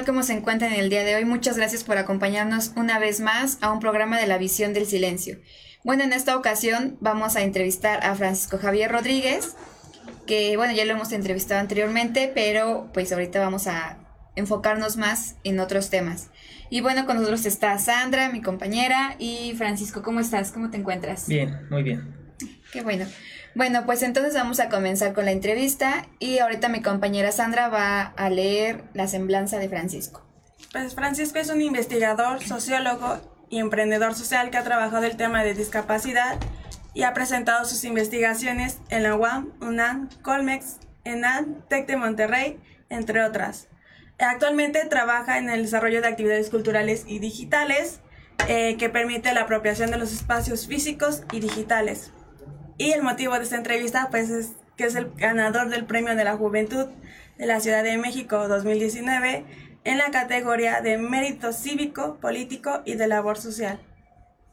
tal? ¿Cómo se encuentran el día de hoy? Muchas gracias por acompañarnos una vez más a un programa de la visión del silencio. Bueno, en esta ocasión vamos a entrevistar a Francisco Javier Rodríguez, que bueno, ya lo hemos entrevistado anteriormente, pero pues ahorita vamos a enfocarnos más en otros temas. Y bueno, con nosotros está Sandra, mi compañera, y Francisco, ¿cómo estás? ¿Cómo te encuentras? Bien, muy bien. Qué bueno. Bueno, pues entonces vamos a comenzar con la entrevista y ahorita mi compañera Sandra va a leer la semblanza de Francisco. Pues Francisco es un investigador, sociólogo y emprendedor social que ha trabajado el tema de discapacidad y ha presentado sus investigaciones en la UAM, UNAM, Colmex, ENAD, TEC de Monterrey, entre otras. Actualmente trabaja en el desarrollo de actividades culturales y digitales eh, que permite la apropiación de los espacios físicos y digitales. Y el motivo de esta entrevista pues es que es el ganador del Premio de la Juventud de la Ciudad de México 2019 en la categoría de mérito cívico, político y de labor social.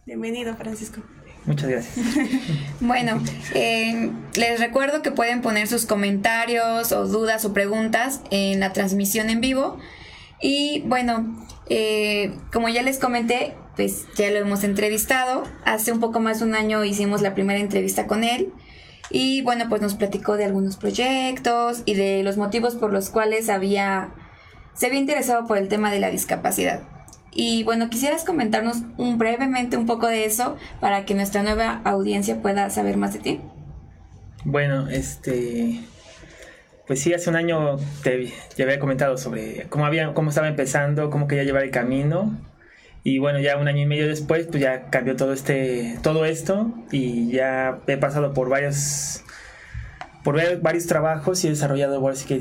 Bienvenido, Francisco. Muchas gracias. Bueno, eh, les recuerdo que pueden poner sus comentarios o dudas o preguntas en la transmisión en vivo. Y bueno, eh, como ya les comenté, pues ya lo hemos entrevistado. Hace un poco más de un año hicimos la primera entrevista con él. Y bueno, pues nos platicó de algunos proyectos y de los motivos por los cuales había, se había interesado por el tema de la discapacidad. Y bueno, quisieras comentarnos un, brevemente un poco de eso para que nuestra nueva audiencia pueda saber más de ti. Bueno, este, pues sí, hace un año te, ya había comentado sobre cómo había, cómo estaba empezando, cómo quería llevar el camino. Y bueno, ya un año y medio después, pues ya cambió todo este, todo esto y ya he pasado por varios, por varios trabajos y he desarrollado que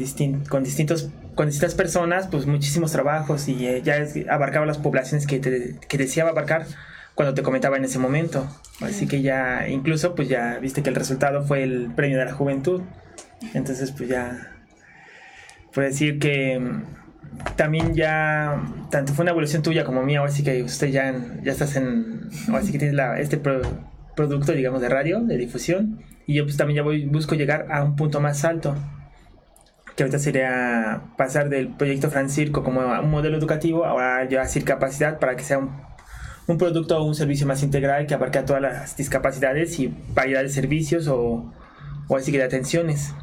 con distintos, con distintas personas, pues muchísimos trabajos y eh, ya abarcaba las poblaciones que, que deseaba abarcar cuando te comentaba en ese momento. Así que ya, incluso, pues ya viste que el resultado fue el premio de la juventud. Entonces, pues ya, puedo decir que también ya, tanto fue una evolución tuya como mía, ahora sí que usted ya, ya estás en, ahora que tienes la, este producto, digamos, de radio, de difusión, y yo pues también ya voy, busco llegar a un punto más alto, que ahorita sería pasar del proyecto Francirco como un modelo educativo, ahora ya hacer capacidad para que sea un, un producto o un servicio más integral que abarque a todas las discapacidades y variedad de servicios o, o así que de atenciones.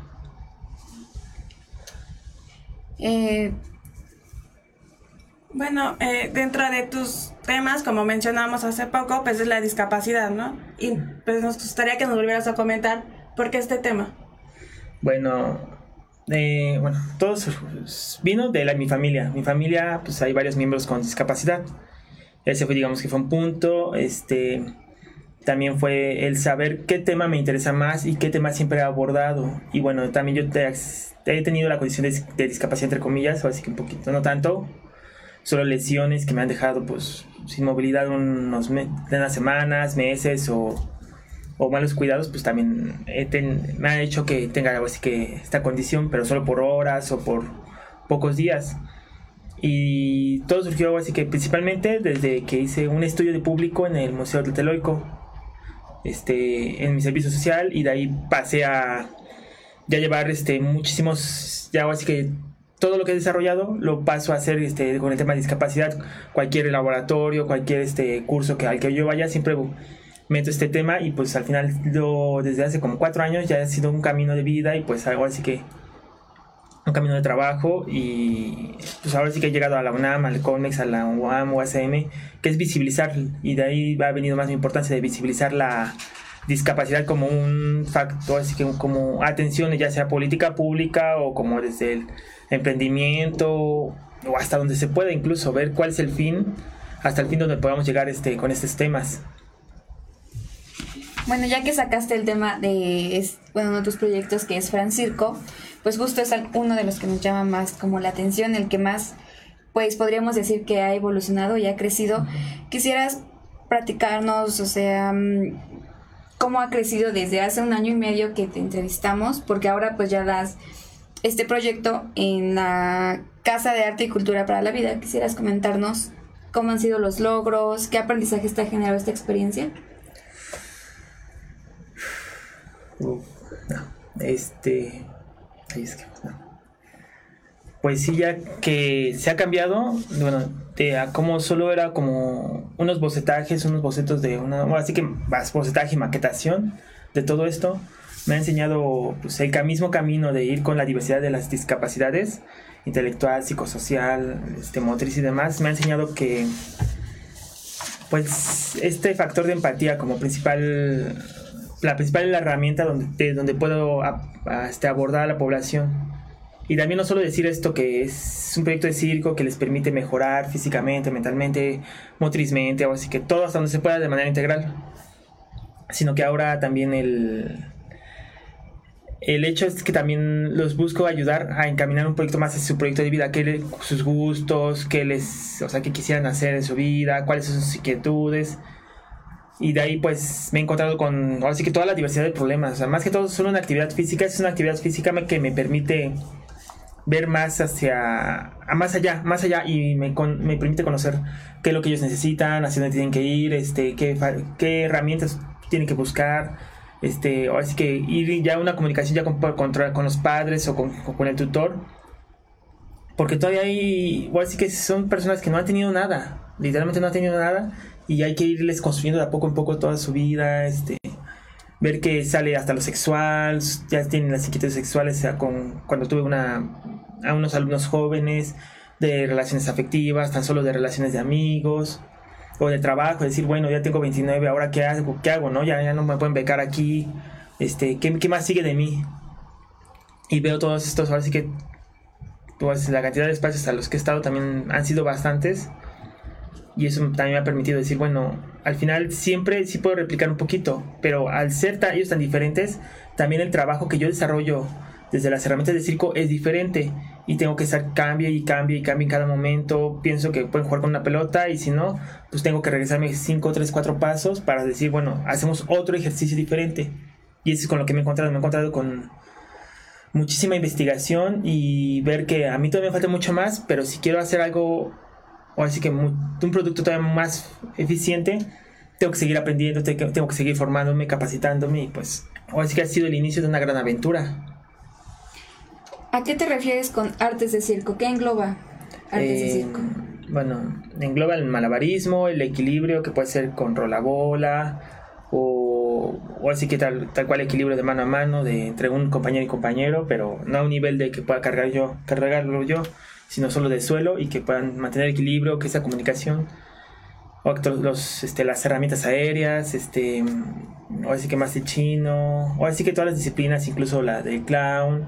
Eh, bueno, eh, dentro de tus temas, como mencionamos hace poco, pues es la discapacidad, ¿no? Y pues nos gustaría que nos volvieras a comentar por qué este tema. Bueno, eh, bueno, todo vino de la, mi familia. Mi familia, pues hay varios miembros con discapacidad. Ese fue, digamos que fue un punto. Este, también fue el saber qué tema me interesa más y qué tema siempre he abordado. Y bueno, también yo he tenido la condición de, de discapacidad, entre comillas, así que un poquito, no tanto, solo lesiones que me han dejado pues sin movilidad unos unas semanas, meses o, o, malos cuidados, pues también me ha hecho que tenga así que esta condición, pero solo por horas o por pocos días. Y todo surgió así que principalmente desde que hice un estudio de público en el Museo del Teloico, este, en mi servicio social, y de ahí pasé a ya llevar este, muchísimos, ya así que todo lo que he desarrollado lo paso a hacer este, con el tema de discapacidad. Cualquier laboratorio, cualquier este, curso que, al que yo vaya, siempre meto este tema y pues al final yo desde hace como cuatro años ya ha sido un camino de vida y pues algo así que un camino de trabajo y pues ahora sí que he llegado a la UNAM, al COMEX, a la UAM, UASM, que es visibilizar y de ahí va venido más mi importancia de visibilizar la discapacidad como un factor, así que como atención ya sea política pública o como desde el emprendimiento o hasta donde se pueda incluso ver cuál es el fin, hasta el fin donde podamos llegar este, con estos temas. Bueno, ya que sacaste el tema de bueno, uno de tus proyectos que es Francirco, pues justo es uno de los que nos llama más como la atención, el que más, pues podríamos decir que ha evolucionado y ha crecido. Quisieras practicarnos, o sea, mm, cómo ha crecido desde hace un año y medio que te entrevistamos, porque ahora pues ya das este proyecto en la Casa de Arte y Cultura para la Vida. ¿Quisieras comentarnos cómo han sido los logros? ¿Qué aprendizaje está generado esta experiencia? este. Pues sí, ya que se ha cambiado, bueno, de a como solo era como unos bocetajes, unos bocetos de una. así que bocetaje y maquetación de todo esto me ha enseñado pues, el mismo camino de ir con la diversidad de las discapacidades, intelectual, psicosocial, este, motriz y demás, me ha enseñado que pues este factor de empatía como principal, la principal herramienta donde, donde puedo este, abordar a la población. Y también no solo decir esto que es un proyecto de circo que les permite mejorar físicamente, mentalmente, motrizmente, o así que todo hasta donde se pueda de manera integral, sino que ahora también el, el hecho es que también los busco ayudar a encaminar un proyecto más en su proyecto de vida, que sus gustos, qué les, o sea, qué quisieran hacer en su vida, cuáles son sus inquietudes. Y de ahí pues me he encontrado con, ahora que toda la diversidad de problemas. O sea, más que todo solo una actividad física, es una actividad física que me permite ver más hacia, más allá, más allá y me, con- me permite conocer qué es lo que ellos necesitan, hacia dónde tienen que ir, este, qué, qué herramientas tienen que buscar, este, así que ir ya a una comunicación ya con, contra- con los padres o con, con el tutor, porque todavía hay, o así que son personas que no han tenido nada, literalmente no han tenido nada y hay que irles construyendo de a poco en poco toda su vida, este, ver que sale hasta lo sexual, ya tienen las inquietudes sexuales, o sea, con, cuando tuve una, a unos alumnos jóvenes de relaciones afectivas, tan solo de relaciones de amigos o de trabajo, decir, bueno, ya tengo 29, ahora qué hago, qué hago, ¿no? Ya, ya no me pueden becar aquí, este, ¿qué, qué más sigue de mí? Y veo todos estos, ahora sí que pues, la cantidad de espacios a los que he estado también han sido bastantes y eso también me ha permitido decir, bueno, al final siempre sí puedo replicar un poquito, pero al ser ta- ellos tan diferentes, también el trabajo que yo desarrollo desde las herramientas de circo es diferente y tengo que estar cambie y cambie y cambie en cada momento. Pienso que pueden jugar con una pelota y si no, pues tengo que regresarme 5, 3, 4 pasos para decir, bueno, hacemos otro ejercicio diferente. Y eso es con lo que me he encontrado. Me he encontrado con muchísima investigación y ver que a mí todavía me falta mucho más, pero si quiero hacer algo o así que un producto todavía más eficiente, tengo que seguir aprendiendo, te- tengo que seguir formándome, capacitándome y pues, o así que ha sido el inicio de una gran aventura. ¿A qué te refieres con artes de circo? ¿Qué engloba artes de Eh, circo? Bueno, engloba el malabarismo, el equilibrio que puede ser con rola-bola o, o así que tal, tal cual equilibrio de mano a mano de entre un compañero y compañero, pero no a un nivel de que pueda cargar yo, cargarlo yo, sino solo de suelo y que puedan mantener equilibrio, que esa comunicación o los, este, las herramientas aéreas, este, o así que más de chino, o así que todas las disciplinas, incluso la del clown,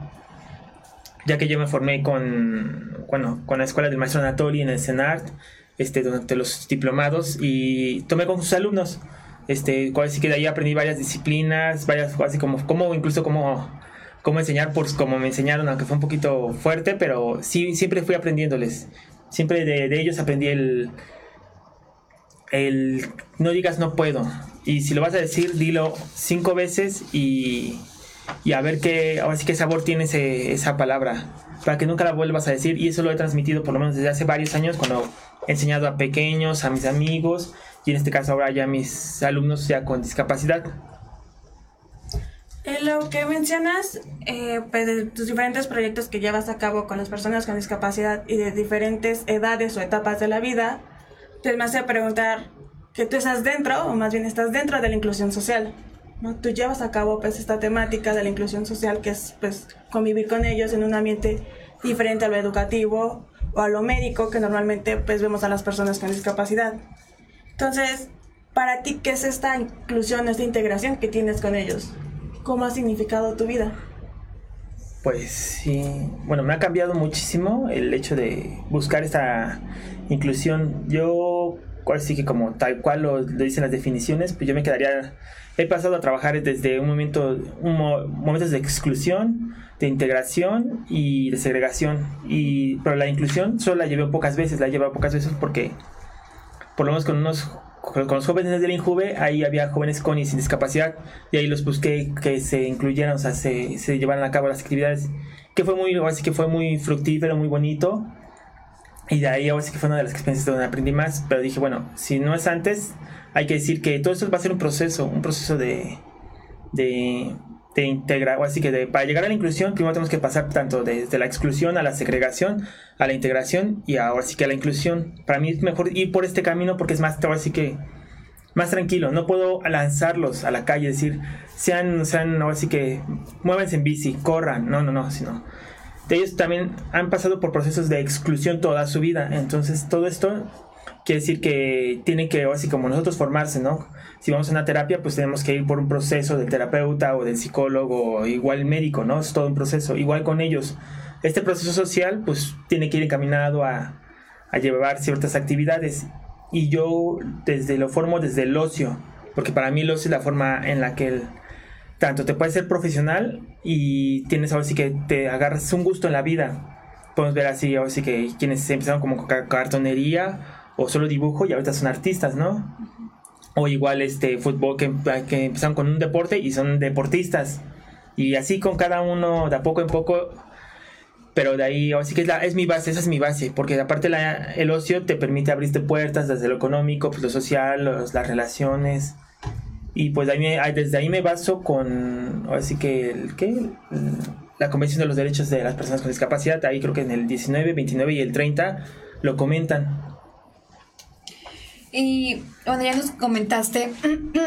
ya que yo me formé con, bueno, con la escuela del maestro Anatoli en el CENART, este, durante los diplomados y tomé con sus alumnos, este, cual- así que de ahí aprendí varias disciplinas, varias, así como, como incluso como, cómo enseñar, pues como me enseñaron, aunque fue un poquito fuerte, pero sí, siempre fui aprendiéndoles, siempre de, de ellos aprendí el, el no digas no puedo, y si lo vas a decir, dilo cinco veces y y a ver qué, ahora sí qué sabor tiene esa palabra, para que nunca la vuelvas a decir. Y eso lo he transmitido por lo menos desde hace varios años, cuando he enseñado a pequeños, a mis amigos, y en este caso ahora ya a mis alumnos ya con discapacidad. En lo que mencionas, eh, pues de tus diferentes proyectos que llevas a cabo con las personas con discapacidad y de diferentes edades o etapas de la vida, te me hace preguntar que tú estás dentro, o más bien estás dentro de la inclusión social. ¿No? Tú llevas a cabo pues esta temática de la inclusión social que es pues convivir con ellos en un ambiente diferente a lo educativo o a lo médico que normalmente pues vemos a las personas con discapacidad. Entonces, para ti, ¿qué es esta inclusión, esta integración que tienes con ellos? ¿Cómo ha significado tu vida? Pues sí, bueno, me ha cambiado muchísimo el hecho de buscar esta inclusión. Yo, cual sí que como tal cual lo dicen las definiciones, pues yo me quedaría, he pasado a trabajar desde un momento, un mo- momentos de exclusión, de integración y de segregación. Y, pero la inclusión solo la llevé pocas veces, la he llevado pocas veces porque por lo menos con unos con los jóvenes del Injuve, ahí había jóvenes con y sin discapacidad, y ahí los busqué que se incluyeran, o sea, se, se llevaran a cabo las actividades, que fue muy, así que fue muy fructífero, muy bonito, y de ahí ahora que fue una de las experiencias donde aprendí más, pero dije, bueno, si no es antes, hay que decir que todo esto va a ser un proceso, un proceso de, de, de integrar, así que para llegar a la inclusión, primero tenemos que pasar tanto desde la exclusión a la segregación, a la integración y ahora sí que a la inclusión. Para mí es mejor ir por este camino porque es más, que más tranquilo. No puedo lanzarlos a la calle, decir, sean, sean, ahora sí que muévense en bici, corran. No, no, no, sino. Ellos también han pasado por procesos de exclusión toda su vida. Entonces, todo esto quiere decir que tienen que, así como nosotros, formarse, ¿no? Si vamos a una terapia, pues tenemos que ir por un proceso del terapeuta o del psicólogo, igual médico, ¿no? Es todo un proceso. Igual con ellos. Este proceso social, pues, tiene que ir encaminado a, a llevar ciertas actividades. Y yo desde lo formo desde el ocio, porque para mí el ocio es la forma en la que el, tanto te puedes ser profesional y tienes ahora sí que te agarras un gusto en la vida. Podemos ver así, ahora sí que quienes empezaron como con ca- cartonería o solo dibujo y ahorita son artistas, ¿no? O igual este fútbol que, que empezaron con un deporte y son deportistas. Y así con cada uno, de a poco en poco, pero de ahí, así que es, la, es mi base, esa es mi base, porque aparte la, el ocio te permite abrirte puertas desde lo económico, pues lo social, los- las relaciones, y pues de ahí me- desde ahí me baso con, así que, el, ¿qué? La Convención de los Derechos de las Personas con Discapacidad, ahí creo que en el 19, 29 y el 30 lo comentan. Y bueno, ya nos comentaste,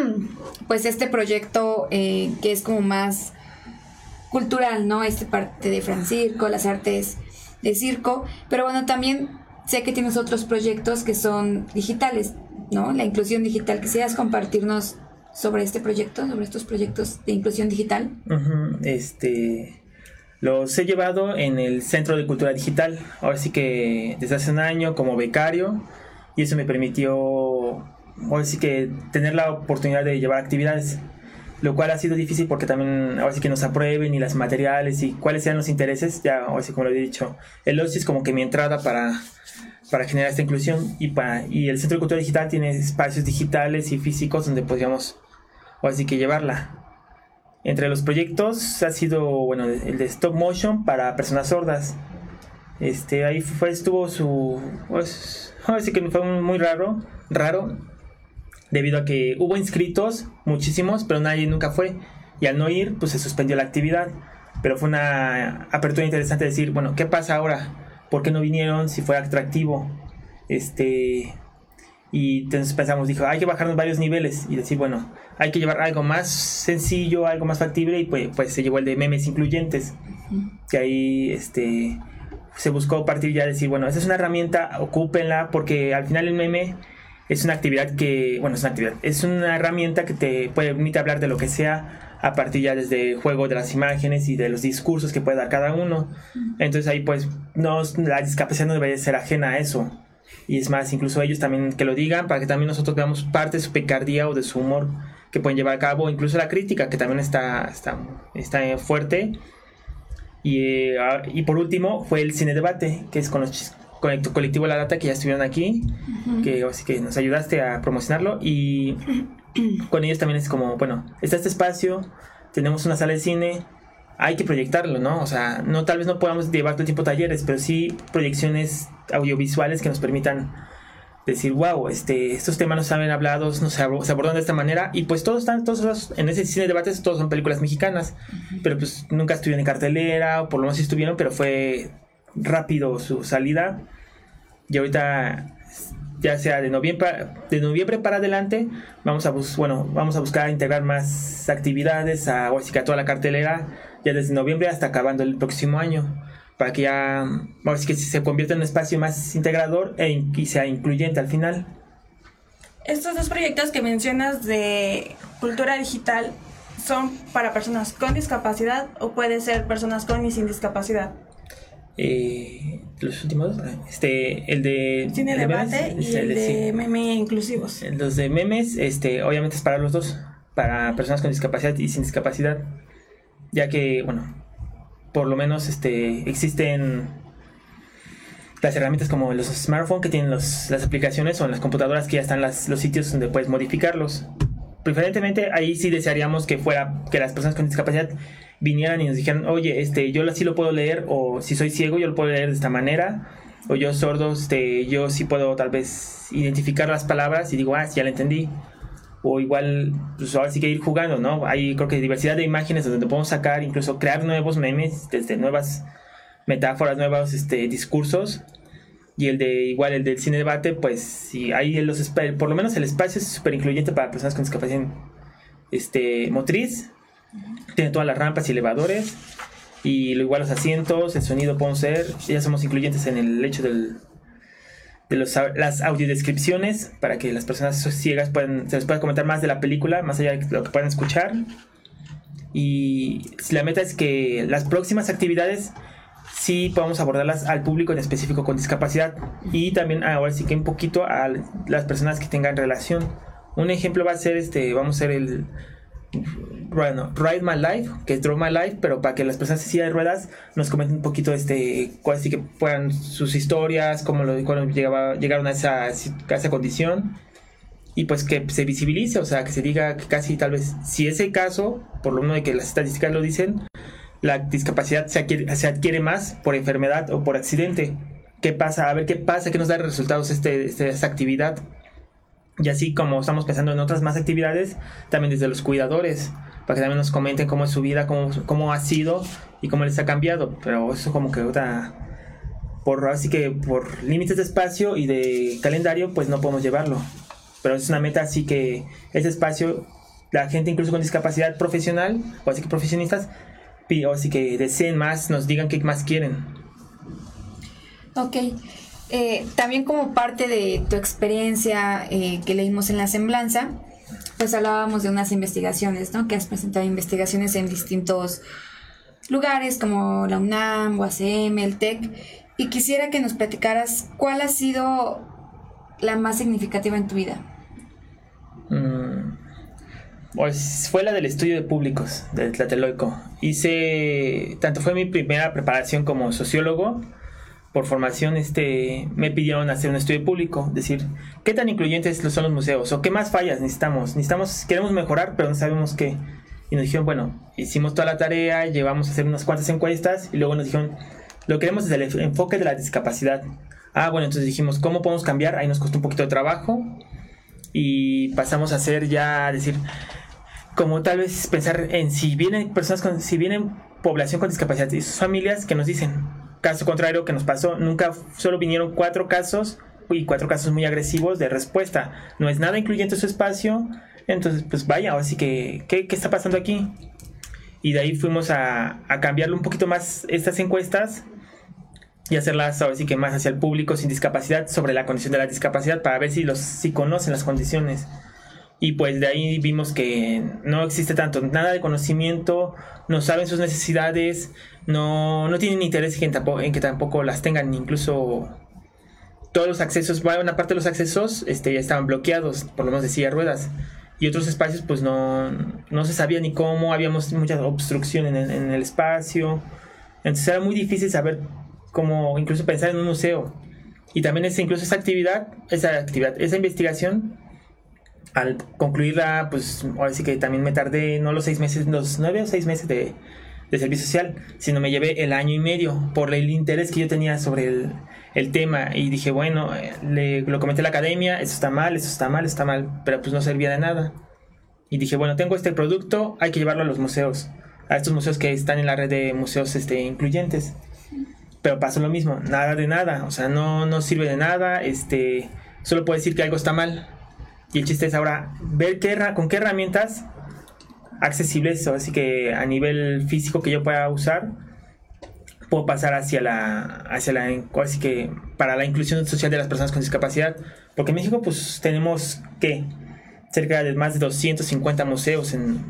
pues este proyecto eh, que es como más cultural, ¿no? Este parte de Francirco, las artes de circo, pero bueno, también sé que tienes otros proyectos que son digitales, ¿no? La inclusión digital. ¿Quisieras compartirnos sobre este proyecto, sobre estos proyectos de inclusión digital? Este, los he llevado en el Centro de Cultura Digital, ahora sí que desde hace un año como becario, y eso me permitió, ahora sí que tener la oportunidad de llevar actividades, lo cual ha sido difícil porque también ahora sí que nos aprueben y las materiales y cuáles sean los intereses, ya ahora sí como lo he dicho, el OSI es como que mi entrada para, para generar esta inclusión y, para, y el Centro de Cultura Digital tiene espacios digitales y físicos donde podríamos ahora sí que llevarla. Entre los proyectos ha sido, bueno, el de stop motion para personas sordas. Este, ahí fue, estuvo su, pues, ahora sí que fue muy raro, raro, debido a que hubo inscritos, muchísimos, pero nadie nunca fue. Y al no ir, pues se suspendió la actividad. Pero fue una apertura interesante de decir, bueno, ¿qué pasa ahora? ¿Por qué no vinieron si fue atractivo? Este, y entonces pensamos, dijo, hay que bajarnos varios niveles y decir, bueno, hay que llevar algo más sencillo, algo más factible y pues, pues se llevó el de memes incluyentes. Que ahí este, se buscó partir ya de decir, bueno, esa es una herramienta, ocúpenla porque al final el meme es una actividad que, bueno, es una actividad, es una herramienta que te permite hablar de lo que sea a partir ya desde el juego de las imágenes y de los discursos que puede dar cada uno. Entonces ahí pues no, la discapacidad no debería ser ajena a eso. Y es más, incluso ellos también que lo digan para que también nosotros veamos parte de su picardía o de su humor que pueden llevar a cabo, incluso la crítica que también está, está, está fuerte. Y, eh, ah, y por último fue el cine debate, que es con, los, con colectivo La Data que ya estuvieron aquí, que así que nos ayudaste a promocionarlo y con ellos también es como, bueno, está este espacio, tenemos una sala de cine, hay que proyectarlo, ¿no? O sea, no tal vez no podamos llevar todo el tiempo talleres, pero sí proyecciones audiovisuales que nos permitan decir, wow, este, estos temas no saben hablados, no se, se abordan de esta manera, y pues todos están, todos en ese cine de debates, todos son películas mexicanas, pero pues nunca estuvieron en cartelera, o por lo menos sí estuvieron, pero fue rápido su salida, y ahorita ya sea de noviembre de noviembre para adelante vamos a bus bueno vamos a buscar integrar más actividades a, toda la cartelera ya desde noviembre hasta acabando el próximo año para que ya que se convierta en un espacio más integrador e y sea incluyente al final Estos dos proyectos que mencionas de cultura digital son para personas con discapacidad o puede ser personas con y sin discapacidad. Eh, los últimos este el de Cine de memes, debate y este, el sí. de meme inclusivos. Los de memes, este, obviamente es para los dos, para personas con discapacidad y sin discapacidad, ya que, bueno, por lo menos, este, existen las herramientas como los smartphones que tienen los- las aplicaciones o en las computadoras que ya están las, los sitios donde puedes modificarlos. Preferentemente ahí sí desearíamos que fuera que las personas con discapacidad vinieran y nos dijeran, oye, este, yo sí lo puedo leer o si soy ciego yo lo puedo leer de esta manera o yo sordo, este, yo sí puedo tal vez identificar las palabras y digo, ah, sí, ya la entendí. O igual, pues ahora sí que ir jugando, ¿no? Hay creo que diversidad de imágenes donde podemos sacar, incluso crear nuevos memes, desde nuevas metáforas, nuevos este, discursos. Y el de, igual el del cine debate, pues sí, ahí los, por lo menos el espacio es súper incluyente para personas con discapacidad este, motriz. Tiene todas las rampas y elevadores. Y lo igual los asientos, el sonido podemos ser. Ya somos incluyentes en el hecho del, de los, las audiodescripciones para que las personas ciegas puedan, se les pueda comentar más de la película, más allá de lo que puedan escuchar. Y la meta es que las próximas actividades sí podamos abordarlas al público en específico con discapacidad y también ahora sí que un poquito a las personas que tengan relación. Un ejemplo va a ser este, vamos a hacer el bueno, Ride My Life, que es Draw My Life, pero para que las personas en silla de ruedas nos comenten un poquito este, cuál sí que puedan sus historias, cómo lo, cuando llegaba, llegaron a esa, a esa condición y pues que se visibilice, o sea, que se diga que casi tal vez, si es el caso, por lo menos de que las estadísticas lo dicen, la discapacidad se adquiere, se adquiere más por enfermedad o por accidente. ¿Qué pasa? A ver qué pasa, qué nos da resultados este, este, esta actividad. Y así como estamos pensando en otras más actividades, también desde los cuidadores, para que también nos comenten cómo es su vida, cómo, cómo ha sido y cómo les ha cambiado. Pero eso como que otra... Por, así que por límites de espacio y de calendario, pues no podemos llevarlo. Pero es una meta así que ese espacio, la gente incluso con discapacidad profesional, o así que profesionistas, o así que deseen más, nos digan qué más quieren. Ok. Eh, también como parte de tu experiencia eh, que leímos en la semblanza, pues hablábamos de unas investigaciones, ¿no? Que has presentado investigaciones en distintos lugares como la UNAM, UACM, el TEC, y quisiera que nos platicaras cuál ha sido la más significativa en tu vida. Mm, pues fue la del estudio de públicos del Tlatelolco. Hice, tanto fue mi primera preparación como sociólogo, por formación este, me pidieron hacer un estudio público, decir, ¿qué tan incluyentes son los museos? ¿O qué más fallas necesitamos? Necesitamos, queremos mejorar, pero no sabemos qué. Y nos dijeron, bueno, hicimos toda la tarea, llevamos a hacer unas cuantas encuestas y luego nos dijeron, lo queremos desde el enfoque de la discapacidad. Ah, bueno, entonces dijimos, ¿cómo podemos cambiar? Ahí nos costó un poquito de trabajo y pasamos a hacer ya, decir, como tal vez pensar en si vienen personas con, si vienen población con discapacidad y sus familias que nos dicen, Caso contrario que nos pasó, nunca solo vinieron cuatro casos y cuatro casos muy agresivos de respuesta. No es nada incluyente su espacio. Entonces, pues vaya, así que, ¿qué, ¿qué, está pasando aquí? Y de ahí fuimos a, a cambiarle un poquito más estas encuestas y hacerlas así que más hacia el público sin discapacidad sobre la condición de la discapacidad para ver si los si conocen las condiciones y pues de ahí vimos que no existe tanto nada de conocimiento no saben sus necesidades no, no tienen interés en, en que tampoco las tengan, incluso todos los accesos, una parte de los accesos este, ya estaban bloqueados, por lo menos de silla ruedas. Y otros espacios pues no, no se sabía ni cómo, habíamos mucha obstrucción en en el espacio. Entonces era muy difícil saber cómo, incluso pensar en un museo. Y también es, incluso esa actividad, esa actividad, esa investigación, al concluirla, pues ahora sí que también me tardé, no los seis meses, los nueve o seis meses de, de servicio social, sino me llevé el año y medio por el interés que yo tenía sobre el, el tema y dije, bueno, eh, le, lo comenté a la academia, eso está mal, eso está mal, está mal, pero pues no servía de nada. Y dije, bueno, tengo este producto, hay que llevarlo a los museos, a estos museos que están en la red de museos este, incluyentes. Pero pasó lo mismo, nada de nada, o sea, no, no sirve de nada, este, solo puedo decir que algo está mal. Y el chiste es ahora ver qué, con qué herramientas accesibles, así que a nivel físico que yo pueda usar, puedo pasar hacia la, hacia la, así que para la inclusión social de las personas con discapacidad, porque en México pues tenemos que cerca de más de 250 museos en,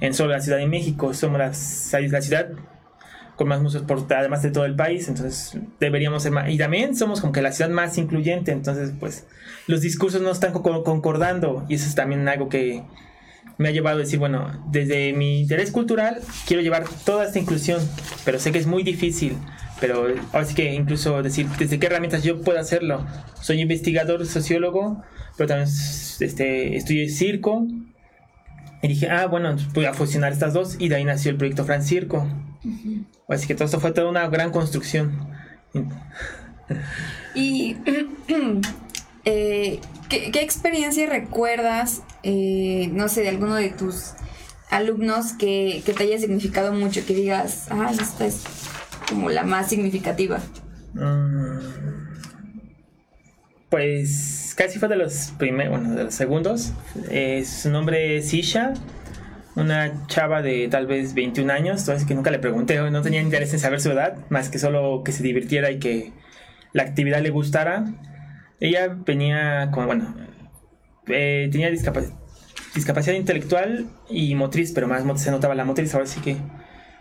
en solo la Ciudad de México, somos la, la ciudad con más museos por además de todo el país, entonces deberíamos ser más, y también somos como que la ciudad más incluyente, entonces pues los discursos no están concordando y eso es también algo que me ha llevado a decir, bueno, desde mi interés cultural quiero llevar toda esta inclusión, pero sé que es muy difícil, pero ahora sí que incluso decir desde qué herramientas yo puedo hacerlo. Soy investigador, sociólogo, pero también este, estudié circo. Y dije, ah, bueno, voy a fusionar estas dos y de ahí nació el proyecto Fran Circo. Así que todo esto fue toda una gran construcción. Y eh, ¿qué, experiencia recuerdas, eh, no sé, de alguno de tus alumnos que, te haya significado mucho, que digas, ah, esta es como la más significativa? Mm, pues casi fue de los primeros, bueno, de los segundos. Eh, su nombre es Isha, una chava de tal vez 21 años, entonces que nunca le pregunté, no tenía interés en saber su edad, más que solo que se divirtiera y que la actividad le gustara. Ella venía con, bueno, eh, tenía discapacidad intelectual y motriz, pero más se notaba la motriz, ahora sí que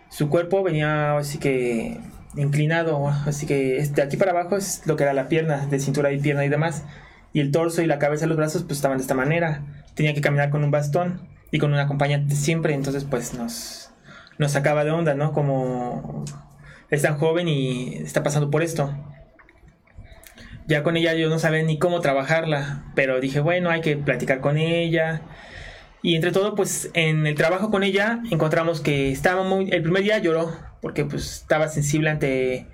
su cuerpo venía así que inclinado, así que de aquí para abajo es lo que era la pierna, de cintura y pierna y demás, y el torso y la cabeza y los brazos pues estaban de esta manera, tenía que caminar con un bastón y con un acompañante siempre, entonces pues nos, nos sacaba de onda, ¿no? Como es tan joven y está pasando por esto ya con ella yo no sabía ni cómo trabajarla, pero dije, bueno, hay que platicar con ella. Y entre todo, pues en el trabajo con ella encontramos que estaba muy... El primer día lloró porque pues estaba sensible ante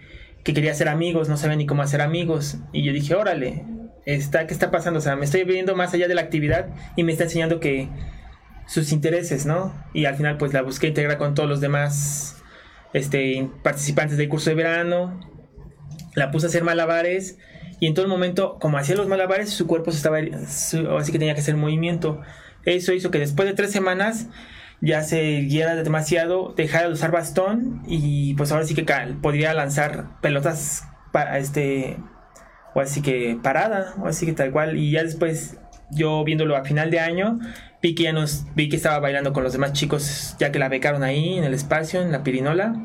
que quería hacer amigos, no sabía ni cómo hacer amigos. Y yo dije, órale, está, ¿qué está pasando? O sea, me estoy viendo más allá de la actividad y me está enseñando que sus intereses, ¿no? Y al final pues la busqué integrar con todos los demás este, participantes del curso de verano. La puse a hacer malabares y en todo el momento, como hacía los malabares, su cuerpo estaba, así que tenía que hacer movimiento. Eso hizo que después de tres semanas ya se guiara demasiado, dejara de usar bastón y pues ahora sí que podría lanzar pelotas para este o así que parada, o así que tal cual y ya después yo viéndolo a final de año vi que ya nos vi que estaba bailando con los demás chicos ya que la becaron ahí en el espacio en la pirinola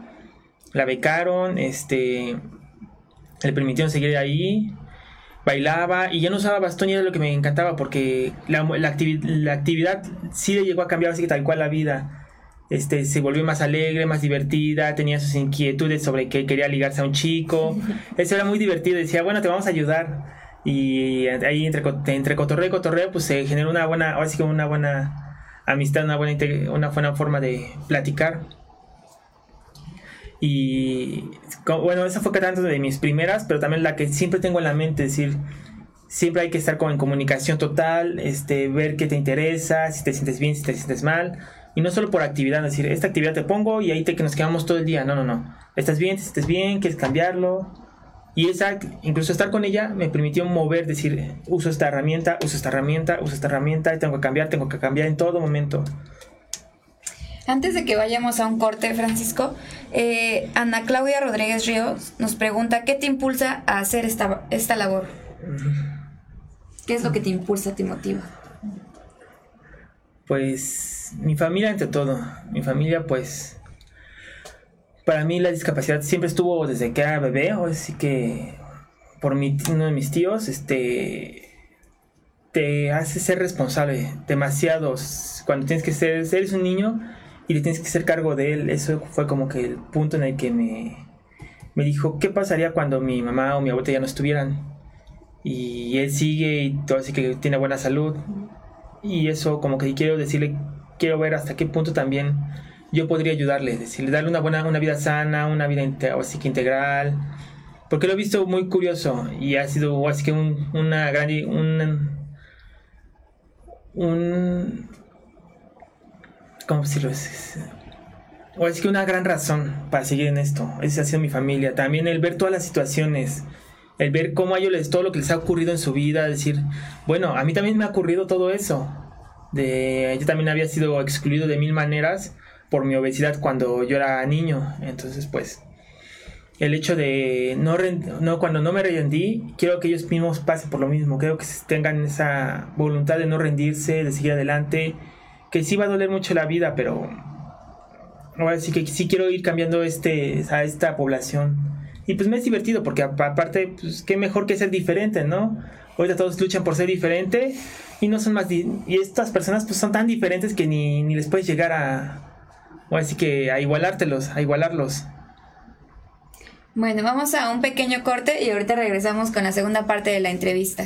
la becaron este le permitieron seguir ahí bailaba y ya no usaba bastón y era lo que me encantaba porque la, la, actividad sí le llegó a cambiar así que tal cual la vida. Este, se volvió más alegre, más divertida, tenía sus inquietudes sobre que quería ligarse a un chico. Eso era muy divertido, decía, bueno, te vamos a ayudar. Y ahí entre, entre cotorreo y cotorreo, pues se generó una buena, ahora sí una buena amistad, una buena, una buena forma de platicar. Y bueno, esa fue tanto de mis primeras, pero también la que siempre tengo en la mente, es decir, siempre hay que estar con, en comunicación total, este, ver qué te interesa, si te sientes bien, si te sientes mal, y no solo por actividad, es decir, esta actividad te pongo y ahí te que nos quedamos todo el día, no, no, no, estás bien, te sientes bien, quieres cambiarlo, y esa, incluso estar con ella me permitió mover, decir, uso esta herramienta, uso esta herramienta, uso esta herramienta, tengo que cambiar, tengo que cambiar en todo momento. Antes de que vayamos a un corte, Francisco, eh, Ana Claudia Rodríguez Ríos nos pregunta, ¿qué te impulsa a hacer esta, esta labor? ¿Qué es lo que te impulsa, te motiva? Pues mi familia ante todo. Mi familia pues... Para mí la discapacidad siempre estuvo desde que era bebé, así que por mi, uno de mis tíos, este, te hace ser responsable demasiados. Cuando tienes que ser, eres un niño, y le tienes que hacer cargo de él. Eso fue como que el punto en el que me, me dijo, ¿qué pasaría cuando mi mamá o mi abuela ya no estuvieran? Y él sigue y todo así que tiene buena salud. Y eso como que quiero decirle, quiero ver hasta qué punto también yo podría ayudarle, decirle, darle una buena, una vida sana, una vida así que integral. Porque lo he visto muy curioso y ha sido así que un, una gran... Un, un, ¿cómo decirlo? O es que una gran razón para seguir en esto. Esa ha sido mi familia. También el ver todas las situaciones. El ver cómo a ellos les, todo lo que les ha ocurrido en su vida. Decir, bueno, a mí también me ha ocurrido todo eso. Yo también había sido excluido de mil maneras por mi obesidad cuando yo era niño. Entonces, pues, el hecho de no, no cuando no me rendí, quiero que ellos mismos pasen por lo mismo. Creo que tengan esa voluntad de no rendirse, de seguir adelante que sí va a doler mucho la vida, pero ahora sí que sí quiero ir cambiando este, a esta población. Y pues me es divertido, porque aparte, pues qué mejor que ser diferente, ¿no? Ahorita todos luchan por ser diferente y no son más... Y estas personas pues son tan diferentes que ni, ni les puedes llegar a... O así que a igualártelos, a igualarlos. Bueno, vamos a un pequeño corte y ahorita regresamos con la segunda parte de la entrevista.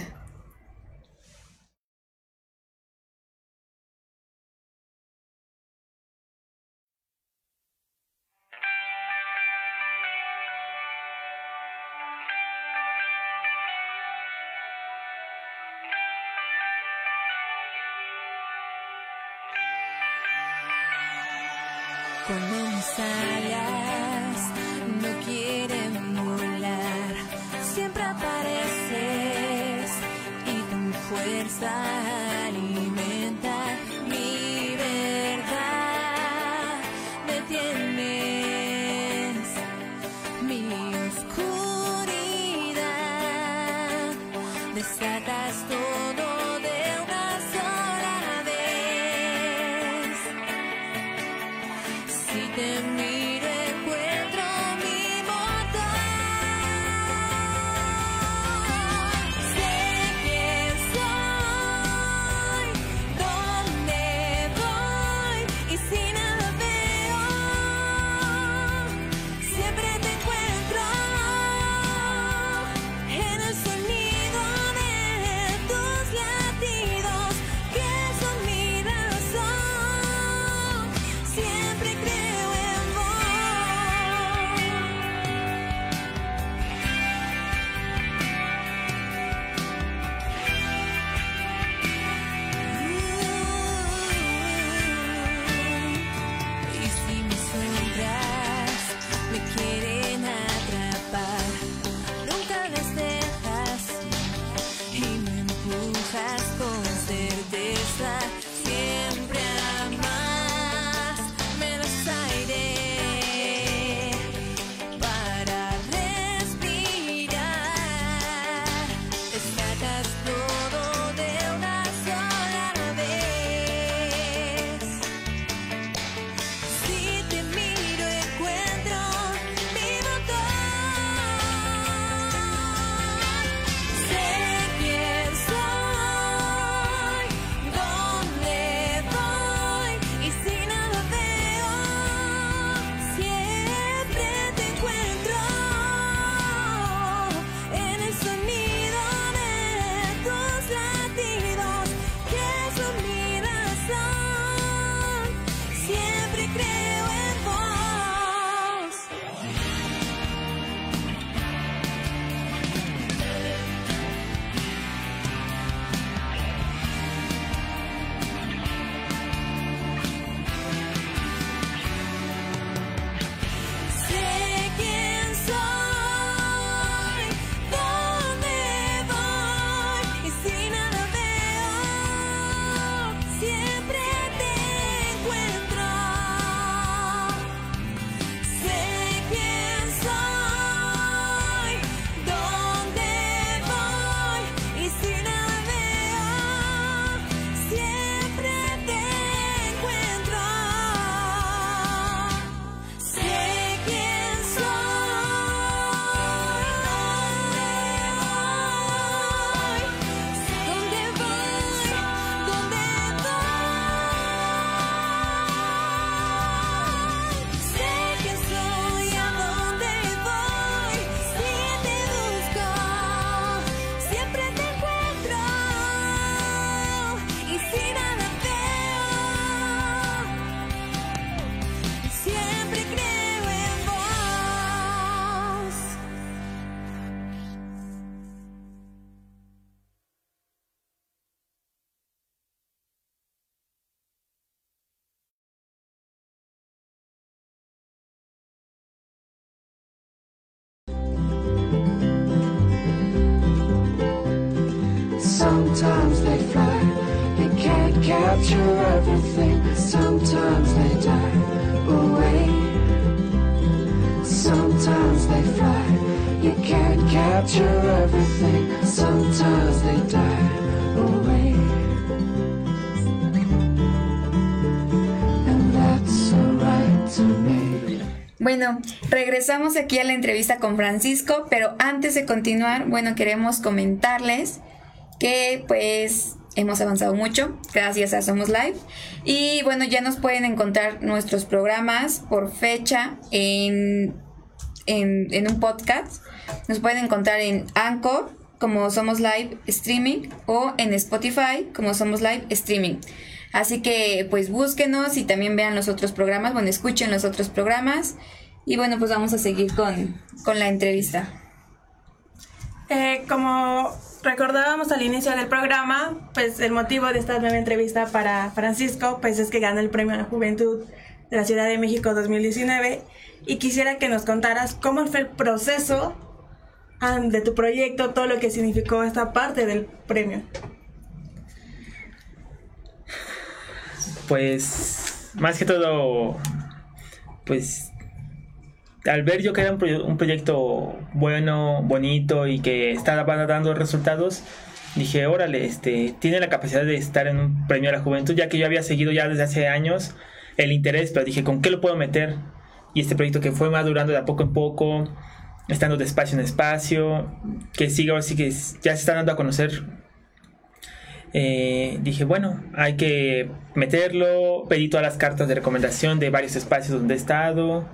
Everything. Sometimes they die away. Sometimes they fly. You can't capture everything. Sometimes they die away. And that's alright to me. Bueno, regresamos aquí a la entrevista con Francisco, pero antes de continuar, bueno, queremos comentarles que pues hemos avanzado mucho gracias a Somos Live y bueno, ya nos pueden encontrar nuestros programas por fecha en, en, un podcast. Nos pueden encontrar en Anchor como Somos Live Streaming o en Spotify como Somos Live Streaming. Así que pues búsquenos y también vean los otros programas, bueno, escuchen los otros programas. Y bueno, pues vamos a seguir con, con la entrevista. Eh, como recordábamos al inicio del programa, pues el motivo de esta nueva entrevista para Francisco, pues es que gana el Premio a la Juventud de la Ciudad de México 2019 y quisiera que nos contaras cómo fue el proceso de tu proyecto, todo lo que significó esta parte del premio. Pues, más que todo, pues, al ver yo que era un, proye- un proyecto bueno, bonito y que estaba dando resultados, dije, órale, este, tiene la capacidad de estar en un premio a la juventud, ya que yo había seguido ya desde hace años el interés, pero dije, ¿con qué lo puedo meter? Y este proyecto que fue madurando de a poco en poco, estando de espacio en espacio, que sigue así que ya se está dando a conocer eh, dije, bueno, hay que meterlo. Pedí todas las cartas de recomendación de varios espacios donde he estado.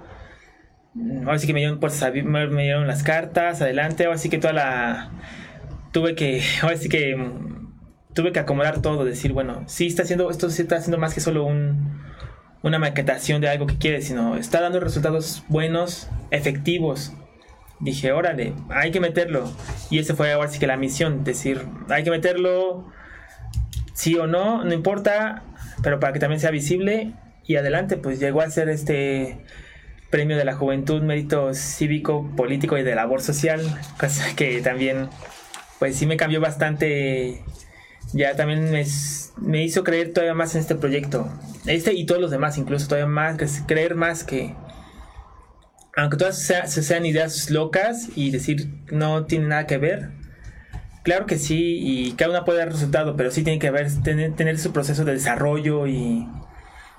Ahora sí que me dieron, pues, sabi- me dieron las cartas, adelante. Ahora sí que toda la. Tuve que. Ahora sí que. Tuve que acomodar todo, decir, bueno, sí está haciendo. Esto sí está haciendo más que solo un, una maquetación de algo que quiere, sino está dando resultados buenos, efectivos dije, órale, hay que meterlo. Y esa fue ahora sí que la misión, decir, hay que meterlo, sí o no, no importa, pero para que también sea visible. Y adelante, pues llegó a ser este premio de la juventud, mérito cívico, político y de labor social, cosa que también, pues sí me cambió bastante. Ya también me, hizo creer todavía más en este proyecto. Este y todos los demás, incluso todavía más, creer más que, aunque todas sea- sean ideas locas y decir no tiene nada que ver, claro que sí, y cada una puede dar resultado, pero sí tiene que haber, tener, tener su proceso de desarrollo y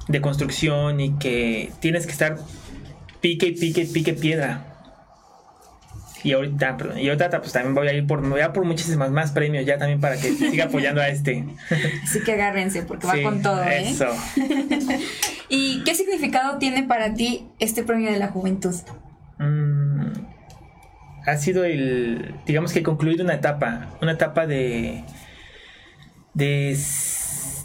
de construcción y que tienes que estar pique y pique y pique piedra. Y ahorita, y ahorita pues también voy a ir por, voy a por muchísimos más premios ya también para que siga apoyando a este. Así que agárrense porque Sí, va con todo, ¿eh? Eso. ¿Y qué significado tiene para ti este premio de la juventud? Mm, ha sido el, digamos que concluir una etapa, una etapa de, de,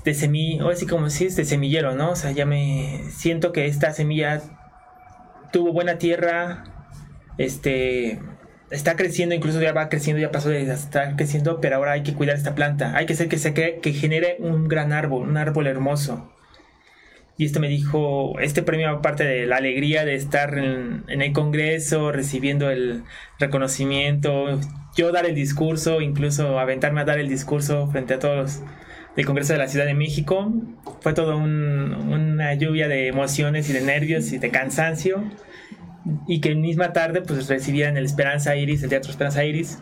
de semilla, o así como si es de semillero, ¿no? O sea, ya me siento que esta semilla tuvo buena tierra, este, está creciendo, incluso ya va creciendo, ya pasó de estar creciendo, pero ahora hay que cuidar esta planta, hay que hacer que se que, genere un gran árbol, un árbol hermoso. Y esto me dijo, este premio aparte de la alegría de estar en el Congreso, recibiendo el reconocimiento, yo dar el discurso, incluso aventarme a dar el discurso frente a todos del Congreso de la Ciudad de México, fue todo un- una lluvia de emociones y de nervios y de cansancio. Y que misma tarde pues recibía en el Esperanza Iris, el Teatro Esperanza Iris.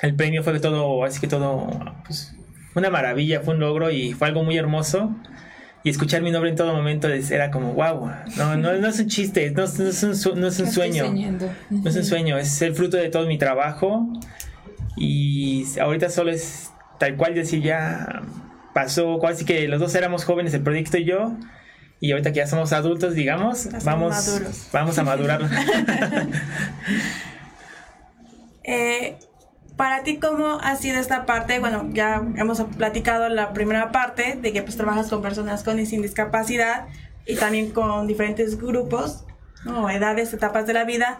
El premio fue todo, así que todo, pues, una maravilla, fue un logro y fue algo muy hermoso. Y escuchar mi nombre en todo momento era como wow no no, no es un chiste no, no es un, no es un sueño. no es un sueño es el fruto de todo mi trabajo. Y ahorita solo es tal cual decir ya pasó casi que los dos éramos jóvenes el proyecto y yo y ahorita que ya somos adultos digamos vamos vamos a madurar Eh, para ti, ¿cómo ha sido esta parte? Bueno, ya hemos platicado la primera parte de que pues trabajas con personas con y sin discapacidad y también con diferentes grupos, ¿no? edades, etapas de la vida.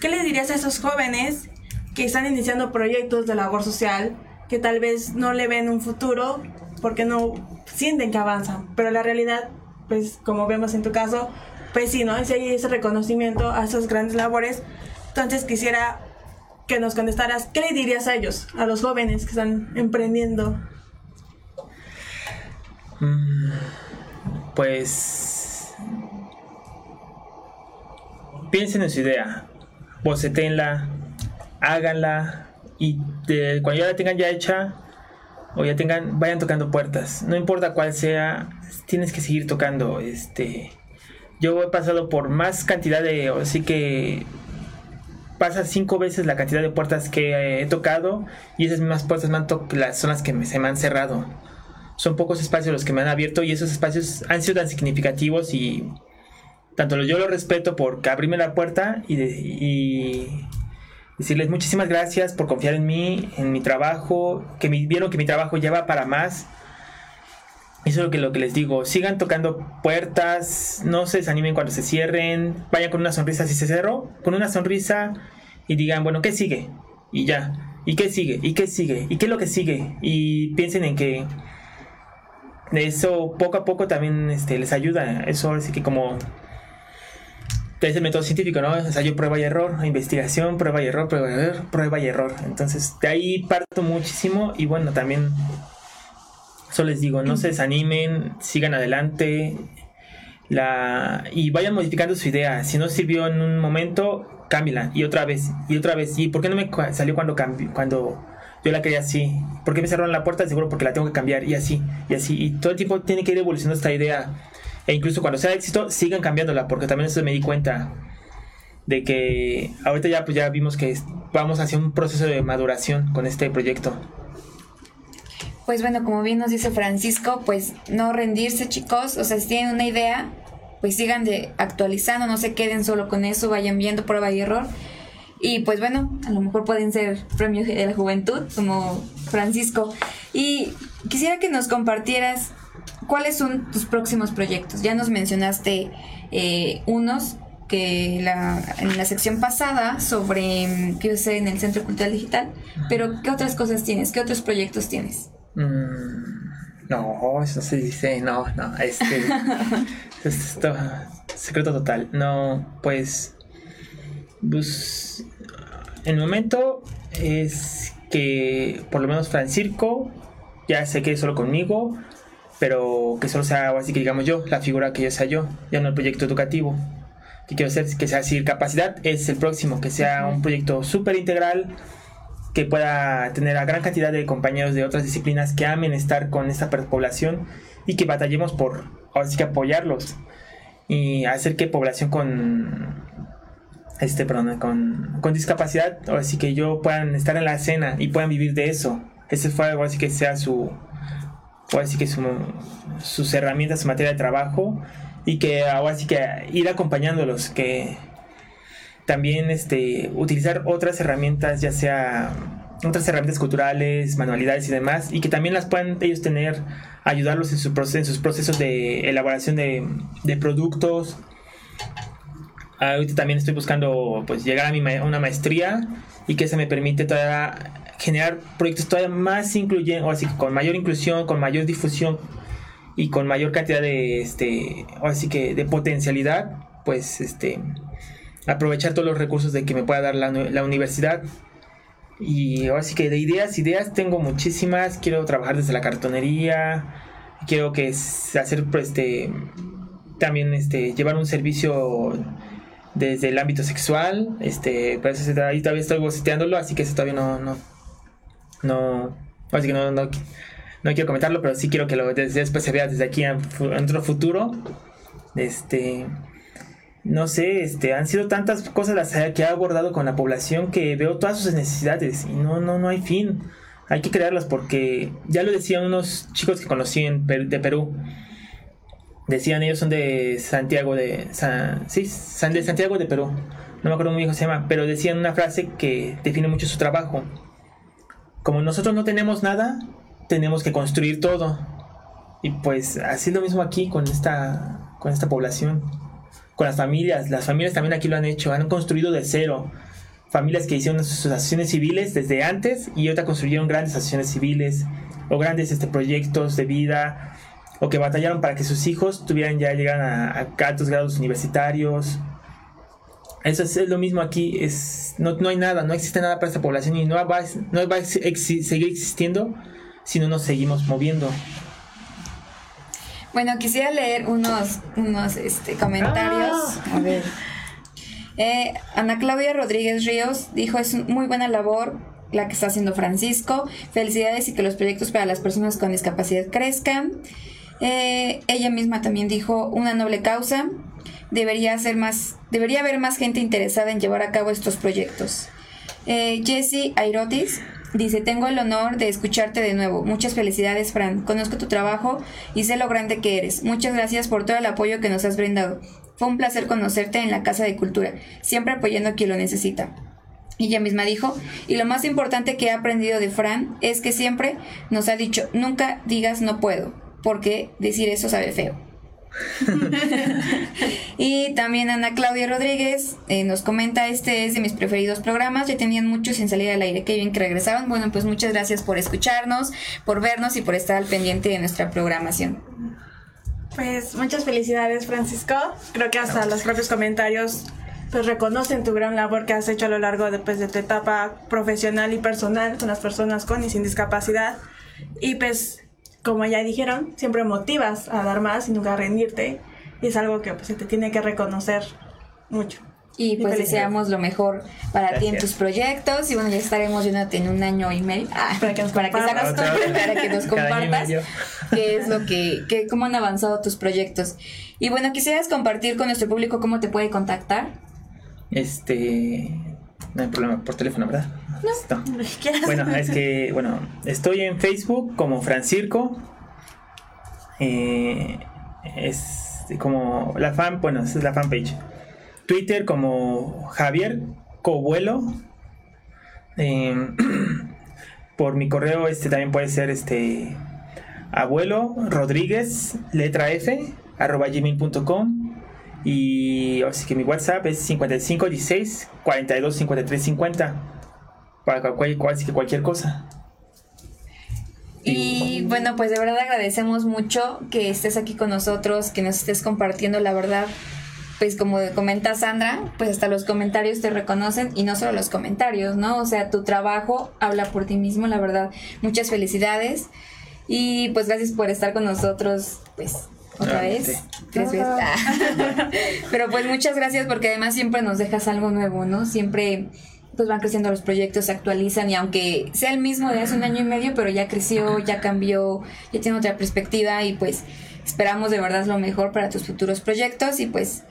¿Qué le dirías a esos jóvenes que están iniciando proyectos de labor social, que tal vez no le ven un futuro porque no sienten que avanzan? Pero la realidad, pues como vemos en tu caso, pues sí, ¿no? Si hay ese reconocimiento a esas grandes labores. Entonces quisiera que nos contestaras, ¿qué le dirías a ellos, a los jóvenes que están emprendiendo? Mm, Pues piensen en su idea, bocetenla, háganla y cuando ya la tengan ya hecha o ya tengan, vayan tocando puertas. No importa cuál sea, tienes que seguir tocando. Este, yo he pasado por más cantidad de, así que pasa cinco veces la cantidad de puertas que he tocado y esas mismas puertas me han las son las que se me han cerrado. Son pocos espacios los que me han abierto y esos espacios han sido tan significativos y tanto yo lo respeto por abrirme la puerta y decirles muchísimas gracias por confiar en mí, en mi trabajo, que me, vieron que mi trabajo ya va para más. Eso es lo que, lo que les digo. Sigan tocando puertas, no se desanimen cuando se cierren, vayan con una sonrisa si se cerró, con una sonrisa y digan, bueno, ¿qué sigue? Y ya. ¿Y qué sigue? ¿Y qué sigue? ¿Y qué es lo que sigue? Y piensen en que eso poco a poco también este, les ayuda. Eso así que como es el método científico, ¿no? Ensayo, prueba y error, investigación, prueba y error, prueba y error, prueba y error. Entonces, de ahí parto muchísimo y bueno, también solo les digo, no se desanimen, sigan adelante la y vayan modificando su idea. Si no sirvió en un momento, cámbiala y otra vez y otra vez. ¿Y por qué no me salió cuando cambi- cuando yo la quería así? ¿Por qué me cerraron la puerta? Seguro porque la tengo que cambiar y así y así y todo el tiempo tiene que ir evolucionando esta idea. E incluso cuando sea éxito, sigan cambiándola, porque también eso me di cuenta de que ahorita ya pues ya vimos que vamos hacia un proceso de maduración con este proyecto. Pues bueno, como bien nos dice Francisco, pues no rendirse chicos, o sea, si tienen una idea, pues sigan de actualizando, no se queden solo con eso, vayan viendo prueba y error. Y pues bueno, a lo mejor pueden ser premios de la juventud, como Francisco. Y quisiera que nos compartieras cuáles son tus próximos proyectos. Ya nos mencionaste eh, unos que la, en la sección pasada sobre mm, qué hacer en el Centro Cultural Digital, pero ¿qué otras cosas tienes? ¿Qué otros proyectos tienes? Mm, no, eso se dice, no, no, este, es esto, secreto total. No, pues, pues, el momento es que por lo menos Francisco ya se quede solo conmigo, pero que solo sea, así que digamos yo, la figura que yo sea yo, ya no el proyecto educativo. Que quiero hacer que sea así, capacidad es el próximo, que sea un proyecto súper integral, que pueda tener a gran cantidad de compañeros de otras disciplinas que amen estar con esta población y que batallemos por ahora sí que apoyarlos y hacer que población con este perdón, con, con discapacidad ahora sí que yo puedan estar en la escena y puedan vivir de eso. Ese fue ahora sí que sea su ahora sí que su, sus herramientas su materia de trabajo y que ahora sí que ir acompañándolos que también este, utilizar otras herramientas, ya sea otras herramientas culturales, manualidades y demás, y que también las puedan ellos tener, ayudarlos en, sus procesos de elaboración de, de productos. Ahorita también estoy buscando pues llegar a mi ma- una maestría y que eso me permite todavía generar proyectos todavía más incluyentes, o así que con mayor inclusión, con mayor difusión y con mayor cantidad de este, así que de potencialidad, pues este aprovechar todos los recursos de que me pueda dar la, uni- la universidad. Y ahora sí que de ideas, ideas tengo muchísimas. Quiero trabajar desde la cartonería. Quiero que hacer pues, este también este llevar un servicio desde el ámbito sexual. Este, ese- ahí todavía estoy boceteándolo, así que eso todavía no no no así que no, no, no quiero comentarlo, pero sí quiero que lo desde después se vea desde aquí en, otro futuro. Este no sé, este, han sido tantas cosas las que ha abordado con la población que veo todas sus necesidades y no, no, no hay fin. Hay que crearlas porque ya lo decían unos chicos que conocí en de Perú. Decían ellos son de Santiago de San, sí, San de Santiago de Perú. No me acuerdo muy bien cómo se llama, pero decían una frase que define mucho su trabajo. Como nosotros no tenemos nada, tenemos que construir todo. Y pues así es lo mismo aquí con esta con esta población con las familias. Las familias también aquí lo han hecho, han construido de cero. Familias que hicieron sus asociaciones civiles desde antes y ahorita construyeron grandes asociaciones civiles o grandes este, proyectos de vida o que batallaron para que sus hijos tuvieran ya llegaran a, a altos grados universitarios. Eso es, es lo mismo aquí, es, no, no hay nada, no existe nada para esta población y no va, no va a exi- seguir existiendo si no nos seguimos moviendo. Bueno, quisiera leer unos, unos este, comentarios. A ver. Eh, Ana Claudia Rodríguez Ríos dijo, es muy buena labor la que está haciendo Francisco. Felicidades y que los proyectos para las personas con discapacidad crezcan. Eh, ella misma también dijo, una noble causa. Debería, ser más, debería haber más gente interesada en llevar a cabo estos proyectos. Eh, Jessie Airotis dice, tengo el honor de escucharte de nuevo. Muchas felicidades, Fran. Conozco tu trabajo y sé lo grande que eres. Muchas gracias por todo el apoyo que nos has brindado. Fue un placer conocerte en la Casa de Cultura, siempre apoyando a quien lo necesita. Ella misma dijo, y lo más importante que he aprendido de Fran es que siempre nos ha dicho, nunca digas no puedo, porque decir eso sabe feo. y también Ana Claudia Rodríguez eh, nos comenta, este es de mis preferidos programas, ya tenían muchos sin salir al aire, qué bien que regresaron. Bueno, pues muchas gracias por escucharnos, por vernos y por estar al pendiente de nuestra programación. Pues muchas felicidades, Francisco. Creo que hasta los propios comentarios pues reconocen tu gran labor que has hecho a lo largo de, pues, de tu etapa profesional y personal con las personas con y sin discapacidad. Y pues, como ya dijeron, siempre motivas a dar más y nunca a rendirte. Y es algo que pues, se te tiene que reconocer mucho. Y pues deseamos lo mejor para ti en tus proyectos. Y bueno, ya estaremos viéndote en un año y medio. Ah, Para que nos para que para que nos compartas qué es lo que, que, cómo han avanzado tus proyectos. Y bueno, quisieras compartir con nuestro público cómo te puede contactar. Este. No hay problema, por teléfono, ¿verdad? No. ¿Quieres? Bueno, es que, bueno, estoy en Facebook como Francirco. Eh, es como la fan, bueno, esa es la fanpage. Twitter como Javier Cobuelo. Eh, por mi correo este también puede ser este abuelo Rodríguez letra F arroba gmail.com y así que mi WhatsApp es 55 16 42 53 50 para cual, cual- así que cualquier cosa. Y bueno, pues de verdad agradecemos mucho que estés aquí con nosotros, que nos estés compartiendo la verdad. Pues como comenta Sandra, pues hasta los comentarios te reconocen y no solo los comentarios, ¿no? O sea, tu trabajo habla por ti mismo, la verdad. Muchas felicidades y pues gracias por estar con nosotros, pues otra vez. Tres veces. Ah. Pero pues muchas gracias porque además siempre nos dejas algo nuevo, ¿no? Siempre pues van creciendo los proyectos, se actualizan y aunque sea el mismo de hace un año y medio, pero ya creció, ya cambió, ya tiene otra perspectiva y pues esperamos de verdad lo mejor para tus futuros proyectos y pues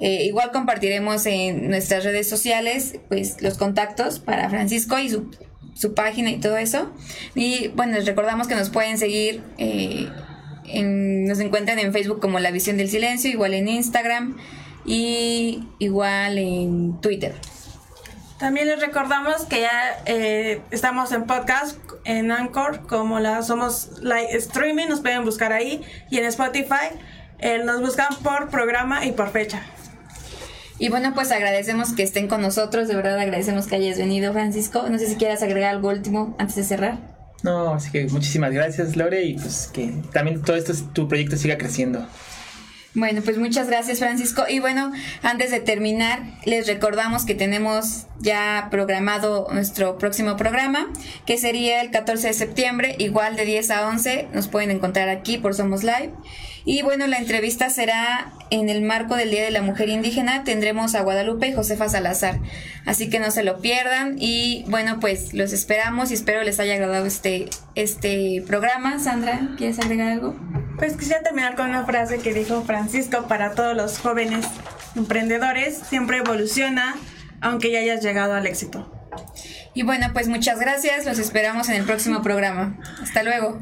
eh, igual compartiremos en nuestras redes sociales pues los contactos para Francisco y su, su página y todo eso. Y bueno, les recordamos que nos pueden seguir, eh, en- nos encuentran en Facebook como La Visión del Silencio, igual en Instagram y igual en Twitter. También les recordamos que ya eh, estamos en podcast en Anchor, como la somos live streaming, nos pueden buscar ahí y en Spotify eh, nos buscan por programa y por fecha. Y bueno, pues agradecemos que estén con nosotros, de verdad agradecemos que hayas venido, Francisco. No sé si quieras agregar algo último antes de cerrar. No, así que muchísimas gracias, Lore, y pues que también todo esto, tu proyecto siga creciendo. Bueno, pues muchas gracias Francisco. Y bueno, antes de terminar, les recordamos que tenemos ya programado nuestro próximo programa, que sería el 14 de septiembre, igual de 10 a 11. Nos pueden encontrar aquí por Somos Live. Y bueno, la entrevista será en el marco del Día de la Mujer Indígena. Tendremos a Guadalupe y Josefa Salazar. Así que no se lo pierdan. Y bueno, pues los esperamos y espero les haya agradado este, este programa. Sandra, ¿quieres agregar algo? Pues quisiera terminar con una frase que dijo Francisco para todos los jóvenes emprendedores, siempre evoluciona aunque ya hayas llegado al éxito. Y bueno, pues muchas gracias. Los esperamos en el próximo programa. Hasta luego.